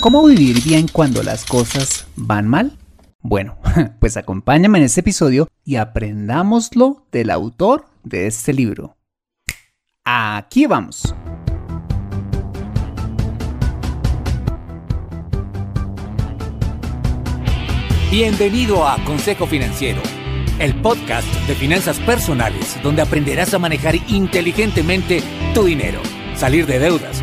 ¿Cómo vivir bien cuando las cosas van mal? Bueno, pues acompáñame en este episodio y aprendámoslo del autor de este libro. Aquí vamos. Bienvenido a Consejo Financiero, el podcast de finanzas personales donde aprenderás a manejar inteligentemente tu dinero, salir de deudas,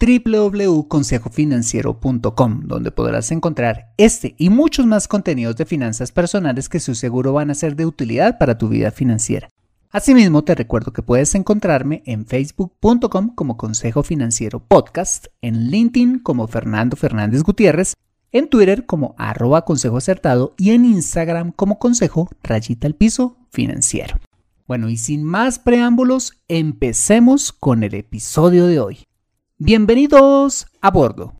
www.consejofinanciero.com, donde podrás encontrar este y muchos más contenidos de finanzas personales que su seguro van a ser de utilidad para tu vida financiera. Asimismo, te recuerdo que puedes encontrarme en facebook.com como Consejo Financiero Podcast, en LinkedIn como Fernando Fernández Gutiérrez, en Twitter como arroba consejo acertado y en Instagram como consejo rayita al piso financiero. Bueno, y sin más preámbulos, empecemos con el episodio de hoy. Bienvenidos a bordo.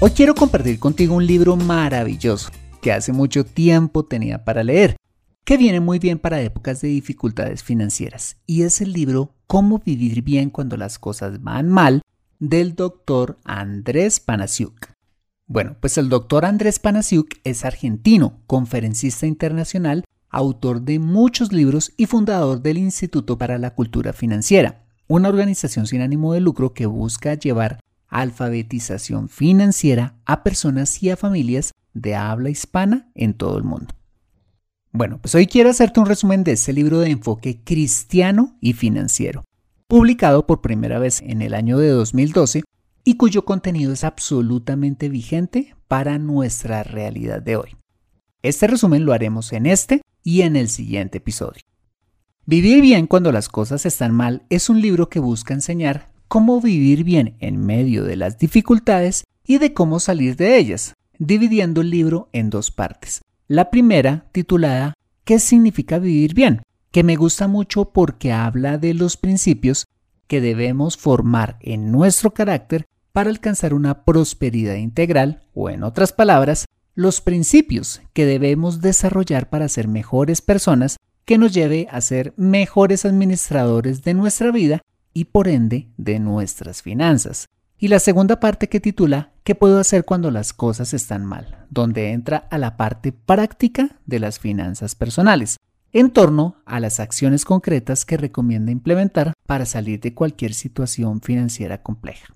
Hoy quiero compartir contigo un libro maravilloso que hace mucho tiempo tenía para leer, que viene muy bien para épocas de dificultades financieras, y es el libro Cómo vivir bien cuando las cosas van mal del doctor Andrés Panasiuk. Bueno, pues el doctor Andrés Panasiuk es argentino, conferencista internacional, autor de muchos libros y fundador del Instituto para la Cultura Financiera una organización sin ánimo de lucro que busca llevar alfabetización financiera a personas y a familias de habla hispana en todo el mundo. Bueno, pues hoy quiero hacerte un resumen de este libro de enfoque cristiano y financiero, publicado por primera vez en el año de 2012 y cuyo contenido es absolutamente vigente para nuestra realidad de hoy. Este resumen lo haremos en este y en el siguiente episodio. Vivir bien cuando las cosas están mal es un libro que busca enseñar cómo vivir bien en medio de las dificultades y de cómo salir de ellas, dividiendo el libro en dos partes. La primera, titulada ¿Qué significa vivir bien? que me gusta mucho porque habla de los principios que debemos formar en nuestro carácter para alcanzar una prosperidad integral o en otras palabras, los principios que debemos desarrollar para ser mejores personas que nos lleve a ser mejores administradores de nuestra vida y por ende de nuestras finanzas. Y la segunda parte que titula ¿Qué puedo hacer cuando las cosas están mal? donde entra a la parte práctica de las finanzas personales, en torno a las acciones concretas que recomienda implementar para salir de cualquier situación financiera compleja.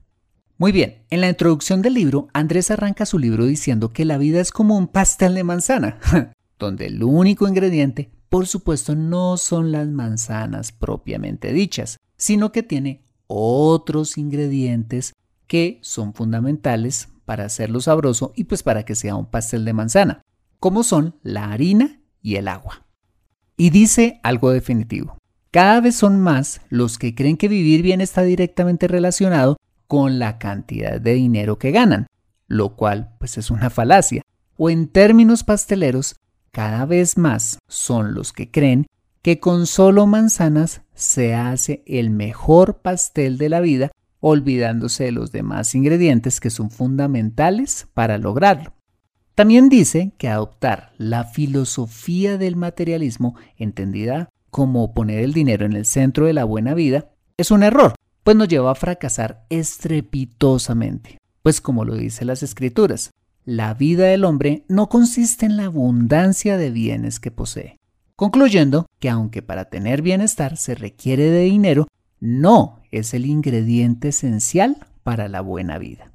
Muy bien, en la introducción del libro, Andrés arranca su libro diciendo que la vida es como un pastel de manzana, donde el único ingrediente por supuesto, no son las manzanas propiamente dichas, sino que tiene otros ingredientes que son fundamentales para hacerlo sabroso y pues para que sea un pastel de manzana, como son la harina y el agua. Y dice algo definitivo. Cada vez son más los que creen que vivir bien está directamente relacionado con la cantidad de dinero que ganan, lo cual pues es una falacia. O en términos pasteleros, cada vez más son los que creen que con solo manzanas se hace el mejor pastel de la vida, olvidándose de los demás ingredientes que son fundamentales para lograrlo. También dice que adoptar la filosofía del materialismo, entendida como poner el dinero en el centro de la buena vida, es un error, pues nos lleva a fracasar estrepitosamente. Pues como lo dice las escrituras, la vida del hombre no consiste en la abundancia de bienes que posee. Concluyendo que aunque para tener bienestar se requiere de dinero, no es el ingrediente esencial para la buena vida.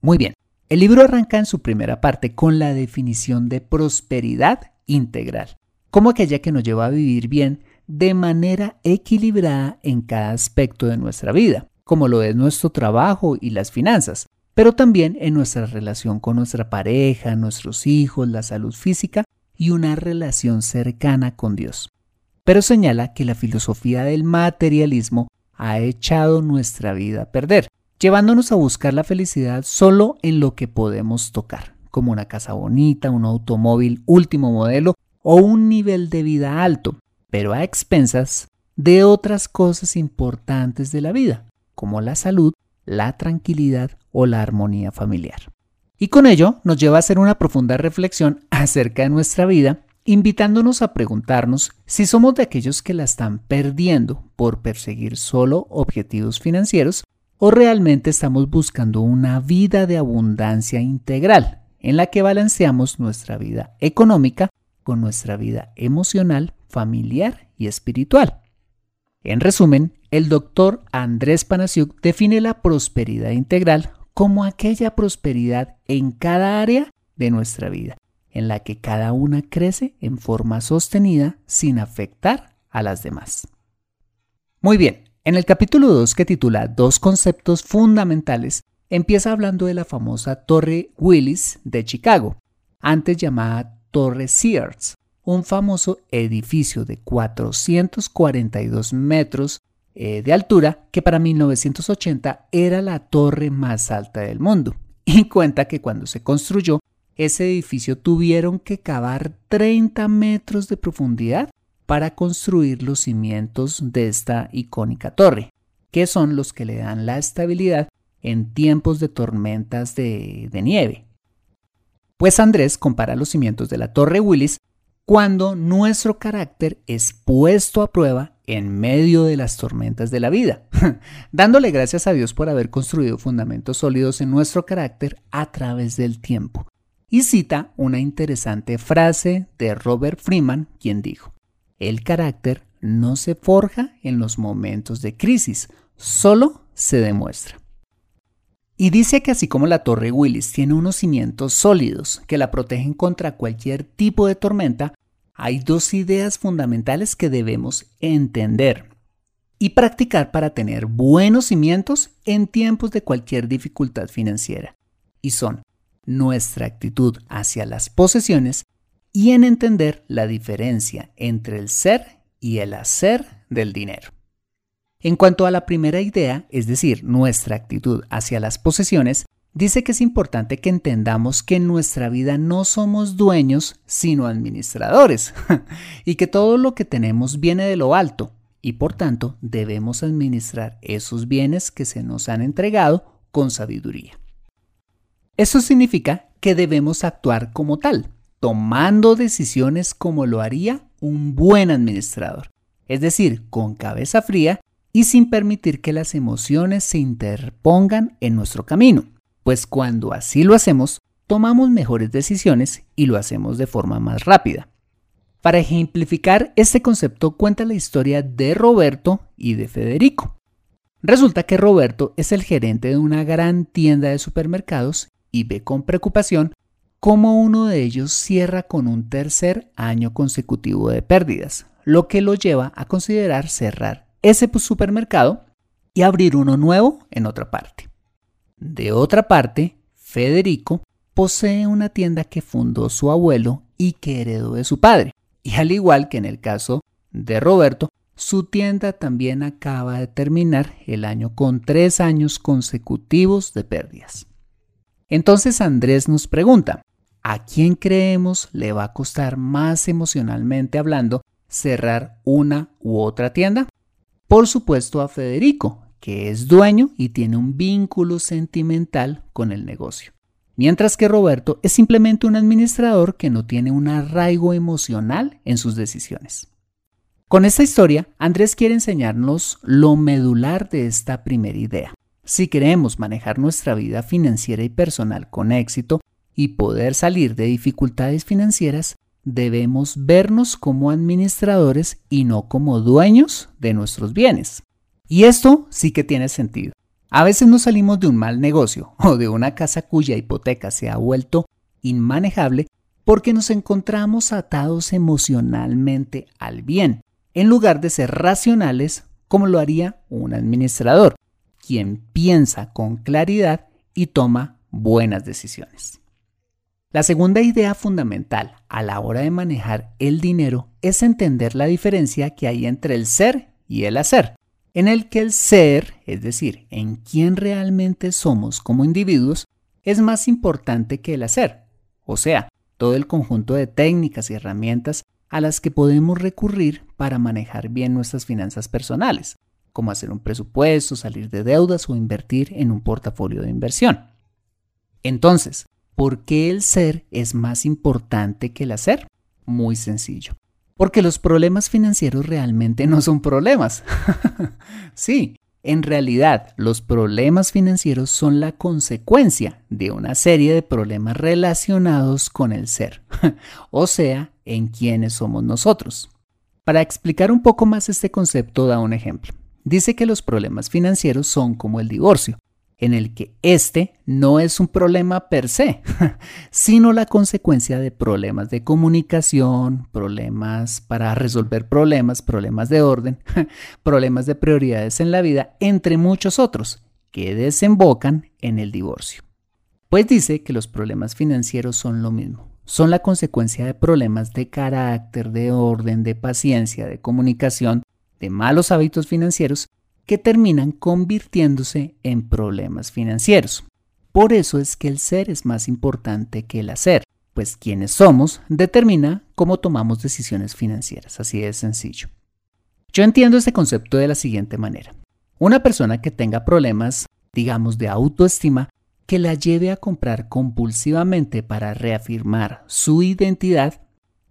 Muy bien, el libro arranca en su primera parte con la definición de prosperidad integral, como aquella que nos lleva a vivir bien de manera equilibrada en cada aspecto de nuestra vida, como lo es nuestro trabajo y las finanzas, pero también en nuestra relación con nuestra pareja, nuestros hijos, la salud física y una relación cercana con Dios. Pero señala que la filosofía del materialismo ha echado nuestra vida a perder, llevándonos a buscar la felicidad solo en lo que podemos tocar, como una casa bonita, un automóvil último modelo o un nivel de vida alto, pero a expensas de otras cosas importantes de la vida, como la salud, la tranquilidad o la armonía familiar. Y con ello nos lleva a hacer una profunda reflexión acerca de nuestra vida, invitándonos a preguntarnos si somos de aquellos que la están perdiendo por perseguir solo objetivos financieros o realmente estamos buscando una vida de abundancia integral en la que balanceamos nuestra vida económica con nuestra vida emocional, familiar y espiritual. En resumen, el doctor Andrés Panasiuk define la prosperidad integral como aquella prosperidad en cada área de nuestra vida, en la que cada una crece en forma sostenida sin afectar a las demás. Muy bien, en el capítulo 2 que titula Dos conceptos fundamentales, empieza hablando de la famosa Torre Willis de Chicago, antes llamada Torre Sears, un famoso edificio de 442 metros eh, de altura que para 1980 era la torre más alta del mundo. Y cuenta que cuando se construyó, ese edificio tuvieron que cavar 30 metros de profundidad para construir los cimientos de esta icónica torre, que son los que le dan la estabilidad en tiempos de tormentas de, de nieve. Pues Andrés compara los cimientos de la Torre Willis cuando nuestro carácter es puesto a prueba en medio de las tormentas de la vida, dándole gracias a Dios por haber construido fundamentos sólidos en nuestro carácter a través del tiempo. Y cita una interesante frase de Robert Freeman, quien dijo, el carácter no se forja en los momentos de crisis, solo se demuestra. Y dice que así como la Torre Willis tiene unos cimientos sólidos que la protegen contra cualquier tipo de tormenta, hay dos ideas fundamentales que debemos entender y practicar para tener buenos cimientos en tiempos de cualquier dificultad financiera. Y son nuestra actitud hacia las posesiones y en entender la diferencia entre el ser y el hacer del dinero. En cuanto a la primera idea, es decir, nuestra actitud hacia las posesiones, dice que es importante que entendamos que en nuestra vida no somos dueños, sino administradores, y que todo lo que tenemos viene de lo alto, y por tanto debemos administrar esos bienes que se nos han entregado con sabiduría. Eso significa que debemos actuar como tal, tomando decisiones como lo haría un buen administrador, es decir, con cabeza fría y sin permitir que las emociones se interpongan en nuestro camino, pues cuando así lo hacemos, tomamos mejores decisiones y lo hacemos de forma más rápida. Para ejemplificar este concepto cuenta la historia de Roberto y de Federico. Resulta que Roberto es el gerente de una gran tienda de supermercados y ve con preocupación cómo uno de ellos cierra con un tercer año consecutivo de pérdidas, lo que lo lleva a considerar cerrar ese supermercado y abrir uno nuevo en otra parte. De otra parte, Federico posee una tienda que fundó su abuelo y que heredó de su padre. Y al igual que en el caso de Roberto, su tienda también acaba de terminar el año con tres años consecutivos de pérdidas. Entonces Andrés nos pregunta, ¿a quién creemos le va a costar más emocionalmente hablando cerrar una u otra tienda? Por supuesto a Federico, que es dueño y tiene un vínculo sentimental con el negocio. Mientras que Roberto es simplemente un administrador que no tiene un arraigo emocional en sus decisiones. Con esta historia, Andrés quiere enseñarnos lo medular de esta primera idea. Si queremos manejar nuestra vida financiera y personal con éxito y poder salir de dificultades financieras, debemos vernos como administradores y no como dueños de nuestros bienes. Y esto sí que tiene sentido. A veces nos salimos de un mal negocio o de una casa cuya hipoteca se ha vuelto inmanejable porque nos encontramos atados emocionalmente al bien, en lugar de ser racionales como lo haría un administrador, quien piensa con claridad y toma buenas decisiones. La segunda idea fundamental a la hora de manejar el dinero es entender la diferencia que hay entre el ser y el hacer, en el que el ser, es decir, en quién realmente somos como individuos, es más importante que el hacer, o sea, todo el conjunto de técnicas y herramientas a las que podemos recurrir para manejar bien nuestras finanzas personales, como hacer un presupuesto, salir de deudas o invertir en un portafolio de inversión. Entonces, ¿por qué el ser es más importante que el hacer? Muy sencillo. Porque los problemas financieros realmente no son problemas. sí, en realidad, los problemas financieros son la consecuencia de una serie de problemas relacionados con el ser, o sea, en quiénes somos nosotros. Para explicar un poco más este concepto, da un ejemplo. Dice que los problemas financieros son como el divorcio en el que este no es un problema per se, sino la consecuencia de problemas de comunicación, problemas para resolver problemas, problemas de orden, problemas de prioridades en la vida, entre muchos otros, que desembocan en el divorcio. Pues dice que los problemas financieros son lo mismo, son la consecuencia de problemas de carácter, de orden, de paciencia, de comunicación, de malos hábitos financieros que terminan convirtiéndose en problemas financieros. Por eso es que el ser es más importante que el hacer, pues quienes somos determina cómo tomamos decisiones financieras, así de sencillo. Yo entiendo este concepto de la siguiente manera. Una persona que tenga problemas, digamos, de autoestima, que la lleve a comprar compulsivamente para reafirmar su identidad,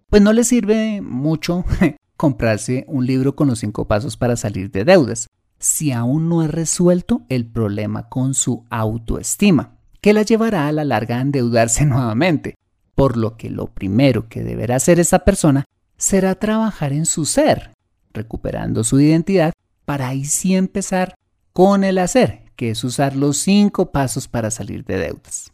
pues no le sirve mucho comprarse un libro con los cinco pasos para salir de deudas, si aún no ha resuelto el problema con su autoestima, que la llevará a la larga a endeudarse nuevamente, por lo que lo primero que deberá hacer esa persona será trabajar en su ser, recuperando su identidad para ahí sí empezar con el hacer, que es usar los cinco pasos para salir de deudas.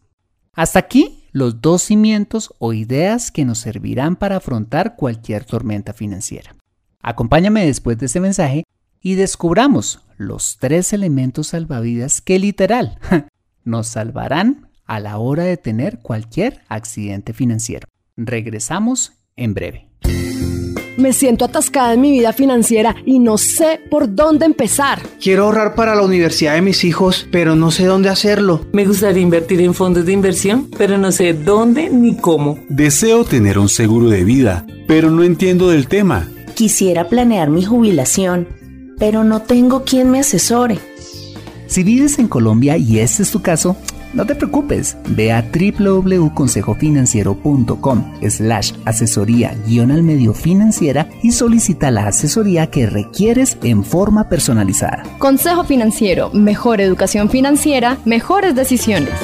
Hasta aquí los dos cimientos o ideas que nos servirán para afrontar cualquier tormenta financiera. Acompáñame después de este mensaje y descubramos los tres elementos salvavidas que literal nos salvarán a la hora de tener cualquier accidente financiero. Regresamos en breve. Me siento atascada en mi vida financiera y no sé por dónde empezar. Quiero ahorrar para la universidad de mis hijos, pero no sé dónde hacerlo. Me gustaría invertir en fondos de inversión, pero no sé dónde ni cómo. Deseo tener un seguro de vida, pero no entiendo del tema. Quisiera planear mi jubilación pero no tengo quien me asesore. Si vives en Colombia y este es tu caso, no te preocupes, ve a www.consejofinanciero.com slash asesoría guion al medio financiera y solicita la asesoría que requieres en forma personalizada. Consejo Financiero, mejor educación financiera, mejores decisiones.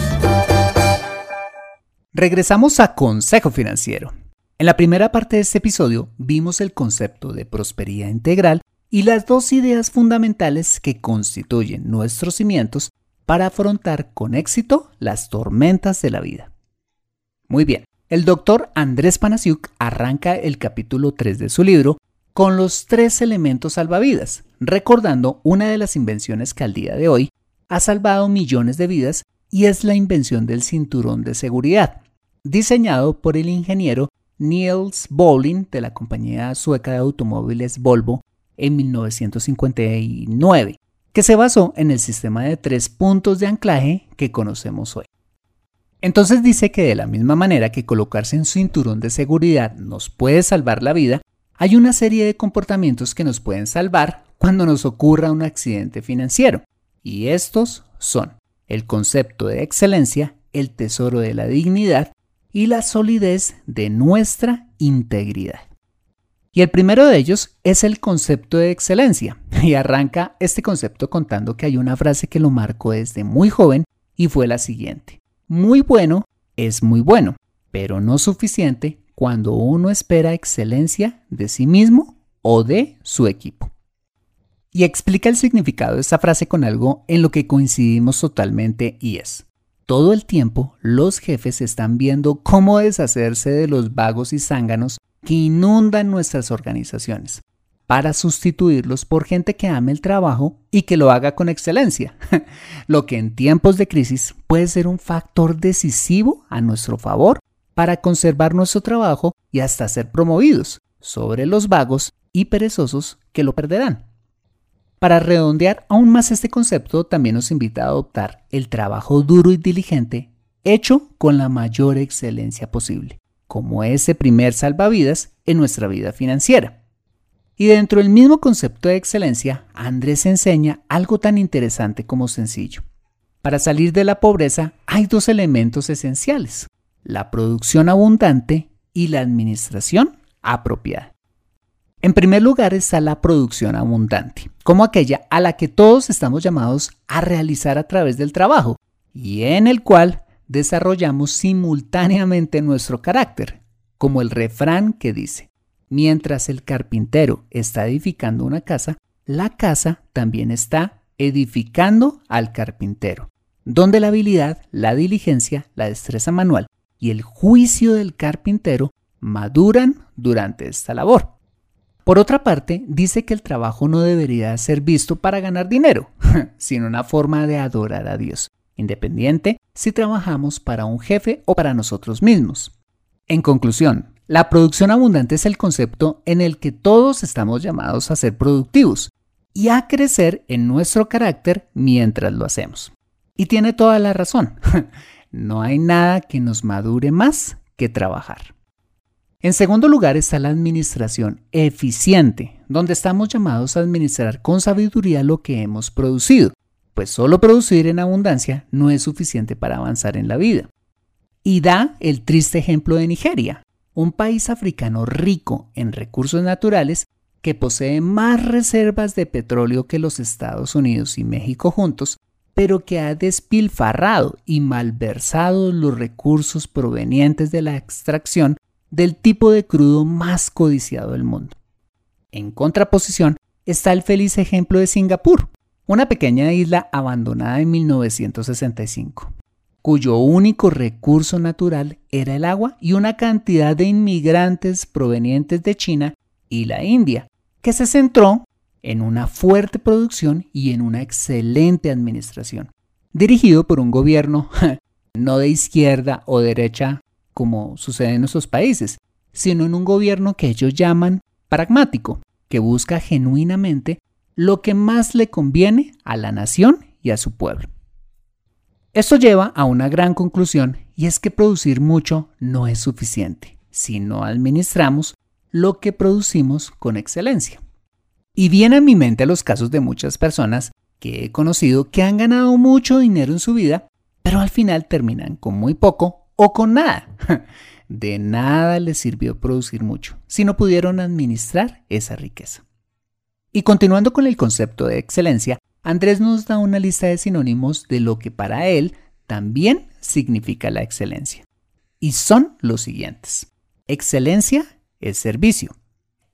Regresamos a Consejo Financiero. En la primera parte de este episodio vimos el concepto de prosperidad integral y las dos ideas fundamentales que constituyen nuestros cimientos para afrontar con éxito las tormentas de la vida. Muy bien, el doctor Andrés Panasiuk arranca el capítulo 3 de su libro con los tres elementos salvavidas, recordando una de las invenciones que al día de hoy ha salvado millones de vidas y es la invención del cinturón de seguridad, diseñado por el ingeniero Niels Bowling de la compañía sueca de automóviles Volvo en 1959, que se basó en el sistema de tres puntos de anclaje que conocemos hoy. Entonces dice que de la misma manera que colocarse en cinturón de seguridad nos puede salvar la vida, hay una serie de comportamientos que nos pueden salvar cuando nos ocurra un accidente financiero. Y estos son el concepto de excelencia, el tesoro de la dignidad y la solidez de nuestra integridad. Y el primero de ellos es el concepto de excelencia. Y arranca este concepto contando que hay una frase que lo marcó desde muy joven y fue la siguiente. Muy bueno es muy bueno, pero no suficiente cuando uno espera excelencia de sí mismo o de su equipo. Y explica el significado de esta frase con algo en lo que coincidimos totalmente y es, todo el tiempo los jefes están viendo cómo deshacerse de los vagos y zánganos que inundan nuestras organizaciones para sustituirlos por gente que ame el trabajo y que lo haga con excelencia, lo que en tiempos de crisis puede ser un factor decisivo a nuestro favor para conservar nuestro trabajo y hasta ser promovidos sobre los vagos y perezosos que lo perderán. Para redondear aún más este concepto, también nos invita a adoptar el trabajo duro y diligente hecho con la mayor excelencia posible, como ese primer salvavidas en nuestra vida financiera. Y dentro del mismo concepto de excelencia, Andrés enseña algo tan interesante como sencillo. Para salir de la pobreza hay dos elementos esenciales, la producción abundante y la administración apropiada. En primer lugar está la producción abundante, como aquella a la que todos estamos llamados a realizar a través del trabajo y en el cual desarrollamos simultáneamente nuestro carácter, como el refrán que dice, mientras el carpintero está edificando una casa, la casa también está edificando al carpintero, donde la habilidad, la diligencia, la destreza manual y el juicio del carpintero maduran durante esta labor. Por otra parte, dice que el trabajo no debería ser visto para ganar dinero, sino una forma de adorar a Dios, independiente si trabajamos para un jefe o para nosotros mismos. En conclusión, la producción abundante es el concepto en el que todos estamos llamados a ser productivos y a crecer en nuestro carácter mientras lo hacemos. Y tiene toda la razón. no hay nada que nos madure más que trabajar. En segundo lugar está la administración eficiente, donde estamos llamados a administrar con sabiduría lo que hemos producido, pues solo producir en abundancia no es suficiente para avanzar en la vida. Y da el triste ejemplo de Nigeria, un país africano rico en recursos naturales que posee más reservas de petróleo que los Estados Unidos y México juntos, pero que ha despilfarrado y malversado los recursos provenientes de la extracción del tipo de crudo más codiciado del mundo. En contraposición está el feliz ejemplo de Singapur, una pequeña isla abandonada en 1965, cuyo único recurso natural era el agua y una cantidad de inmigrantes provenientes de China y la India, que se centró en una fuerte producción y en una excelente administración, dirigido por un gobierno no de izquierda o derecha como sucede en nuestros países, sino en un gobierno que ellos llaman pragmático, que busca genuinamente lo que más le conviene a la nación y a su pueblo. Esto lleva a una gran conclusión y es que producir mucho no es suficiente si no administramos lo que producimos con excelencia. Y viene a mi mente los casos de muchas personas que he conocido que han ganado mucho dinero en su vida, pero al final terminan con muy poco o con nada. De nada les sirvió producir mucho si no pudieron administrar esa riqueza. Y continuando con el concepto de excelencia, Andrés nos da una lista de sinónimos de lo que para él también significa la excelencia. Y son los siguientes. Excelencia es servicio.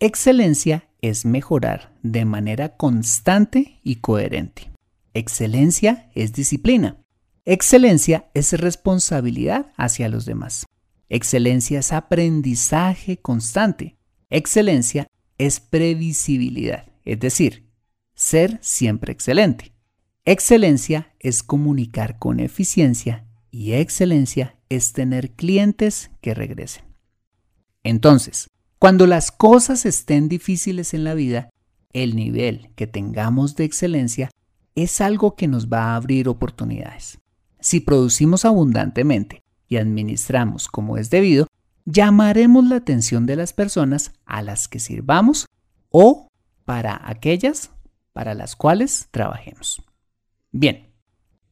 Excelencia es mejorar de manera constante y coherente. Excelencia es disciplina. Excelencia es responsabilidad hacia los demás. Excelencia es aprendizaje constante. Excelencia es previsibilidad, es decir, ser siempre excelente. Excelencia es comunicar con eficiencia y excelencia es tener clientes que regresen. Entonces, cuando las cosas estén difíciles en la vida, el nivel que tengamos de excelencia es algo que nos va a abrir oportunidades. Si producimos abundantemente y administramos como es debido, llamaremos la atención de las personas a las que sirvamos o para aquellas para las cuales trabajemos. Bien,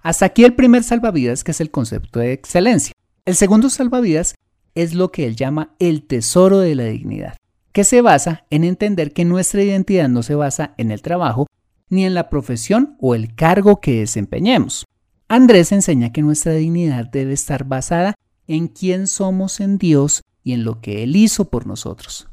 hasta aquí el primer salvavidas que es el concepto de excelencia. El segundo salvavidas es lo que él llama el tesoro de la dignidad. que se basa en entender que nuestra identidad no se basa en el trabajo, ni en la profesión o el cargo que desempeñemos. Andrés enseña que nuestra dignidad debe estar basada en quién somos en Dios y en lo que Él hizo por nosotros,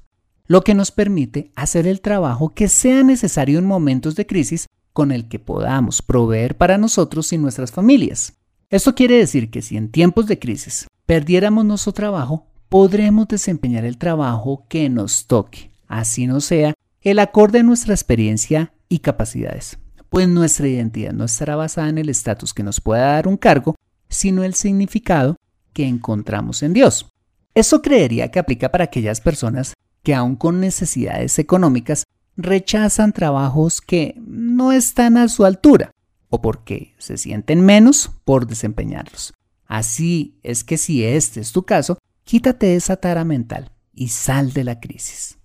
lo que nos permite hacer el trabajo que sea necesario en momentos de crisis con el que podamos proveer para nosotros y nuestras familias. Esto quiere decir que si en tiempos de crisis perdiéramos nuestro trabajo, podremos desempeñar el trabajo que nos toque, así no sea el acorde a nuestra experiencia y capacidades pues nuestra identidad no estará basada en el estatus que nos pueda dar un cargo, sino el significado que encontramos en Dios. Eso creería que aplica para aquellas personas que aun con necesidades económicas rechazan trabajos que no están a su altura o porque se sienten menos por desempeñarlos. Así es que si este es tu caso, quítate esa tara mental y sal de la crisis.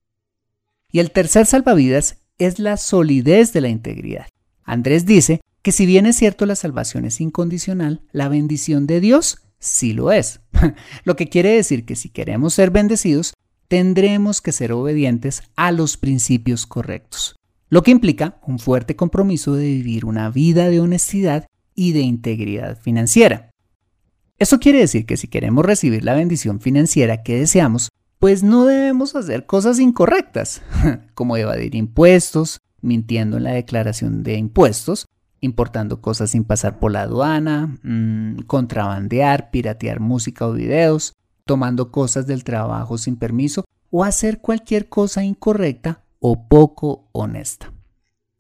Y el tercer salvavidas es la solidez de la integridad. Andrés dice que si bien es cierto la salvación es incondicional, la bendición de Dios sí lo es. lo que quiere decir que si queremos ser bendecidos, tendremos que ser obedientes a los principios correctos, lo que implica un fuerte compromiso de vivir una vida de honestidad y de integridad financiera. Eso quiere decir que si queremos recibir la bendición financiera que deseamos, pues no debemos hacer cosas incorrectas, como evadir impuestos, mintiendo en la declaración de impuestos, importando cosas sin pasar por la aduana, mm, contrabandear, piratear música o videos, tomando cosas del trabajo sin permiso o hacer cualquier cosa incorrecta o poco honesta.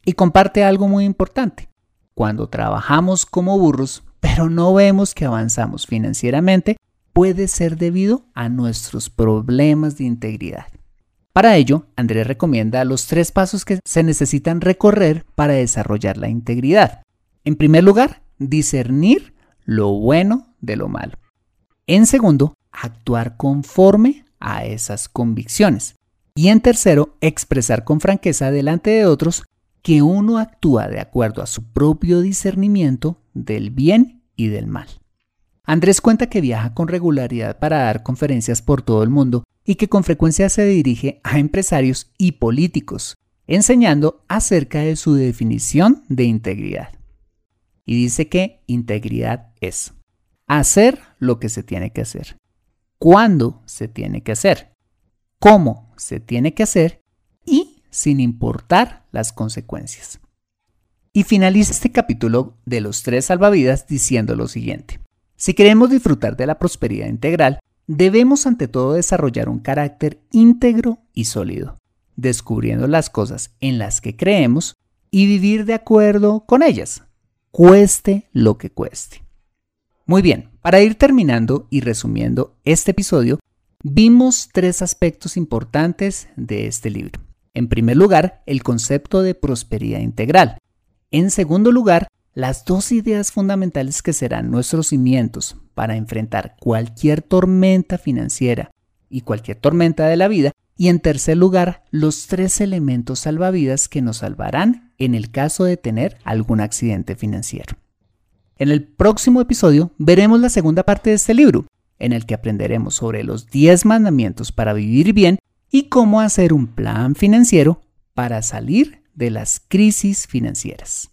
Y comparte algo muy importante. Cuando trabajamos como burros, pero no vemos que avanzamos financieramente, puede ser debido a nuestros problemas de integridad. Para ello, Andrés recomienda los tres pasos que se necesitan recorrer para desarrollar la integridad. En primer lugar, discernir lo bueno de lo malo. En segundo, actuar conforme a esas convicciones. Y en tercero, expresar con franqueza delante de otros que uno actúa de acuerdo a su propio discernimiento del bien y del mal. Andrés cuenta que viaja con regularidad para dar conferencias por todo el mundo y que con frecuencia se dirige a empresarios y políticos, enseñando acerca de su definición de integridad. Y dice que integridad es hacer lo que se tiene que hacer, cuándo se tiene que hacer, cómo se tiene que hacer y sin importar las consecuencias. Y finaliza este capítulo de los tres salvavidas diciendo lo siguiente. Si queremos disfrutar de la prosperidad integral, debemos ante todo desarrollar un carácter íntegro y sólido, descubriendo las cosas en las que creemos y vivir de acuerdo con ellas, cueste lo que cueste. Muy bien, para ir terminando y resumiendo este episodio, vimos tres aspectos importantes de este libro. En primer lugar, el concepto de prosperidad integral. En segundo lugar, las dos ideas fundamentales que serán nuestros cimientos para enfrentar cualquier tormenta financiera y cualquier tormenta de la vida. Y en tercer lugar, los tres elementos salvavidas que nos salvarán en el caso de tener algún accidente financiero. En el próximo episodio veremos la segunda parte de este libro, en el que aprenderemos sobre los 10 mandamientos para vivir bien y cómo hacer un plan financiero para salir de las crisis financieras.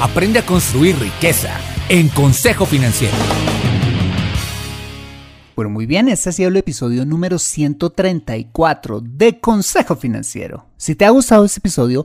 Aprende a construir riqueza en Consejo Financiero. Bueno, muy bien, este ha sido el episodio número 134 de Consejo Financiero. Si te ha gustado este episodio,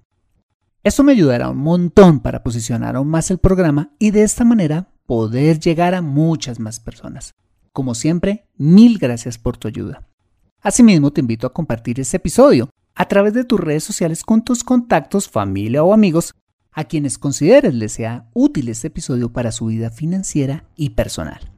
Esto me ayudará un montón para posicionar aún más el programa y de esta manera poder llegar a muchas más personas. Como siempre, mil gracias por tu ayuda. Asimismo, te invito a compartir este episodio a través de tus redes sociales con tus contactos, familia o amigos a quienes consideres les sea útil este episodio para su vida financiera y personal.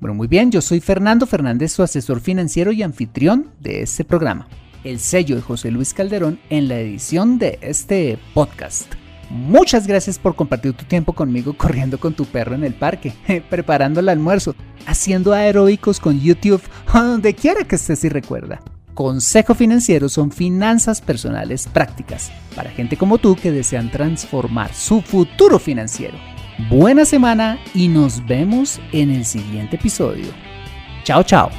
Bueno, muy bien, yo soy Fernando Fernández, su asesor financiero y anfitrión de este programa. El sello de José Luis Calderón en la edición de este podcast. Muchas gracias por compartir tu tiempo conmigo corriendo con tu perro en el parque, preparando el almuerzo, haciendo aeróbicos con YouTube, donde quiera que estés y recuerda. Consejo Financiero son finanzas personales prácticas para gente como tú que desean transformar su futuro financiero. Buena semana y nos vemos en el siguiente episodio. Chao, chao.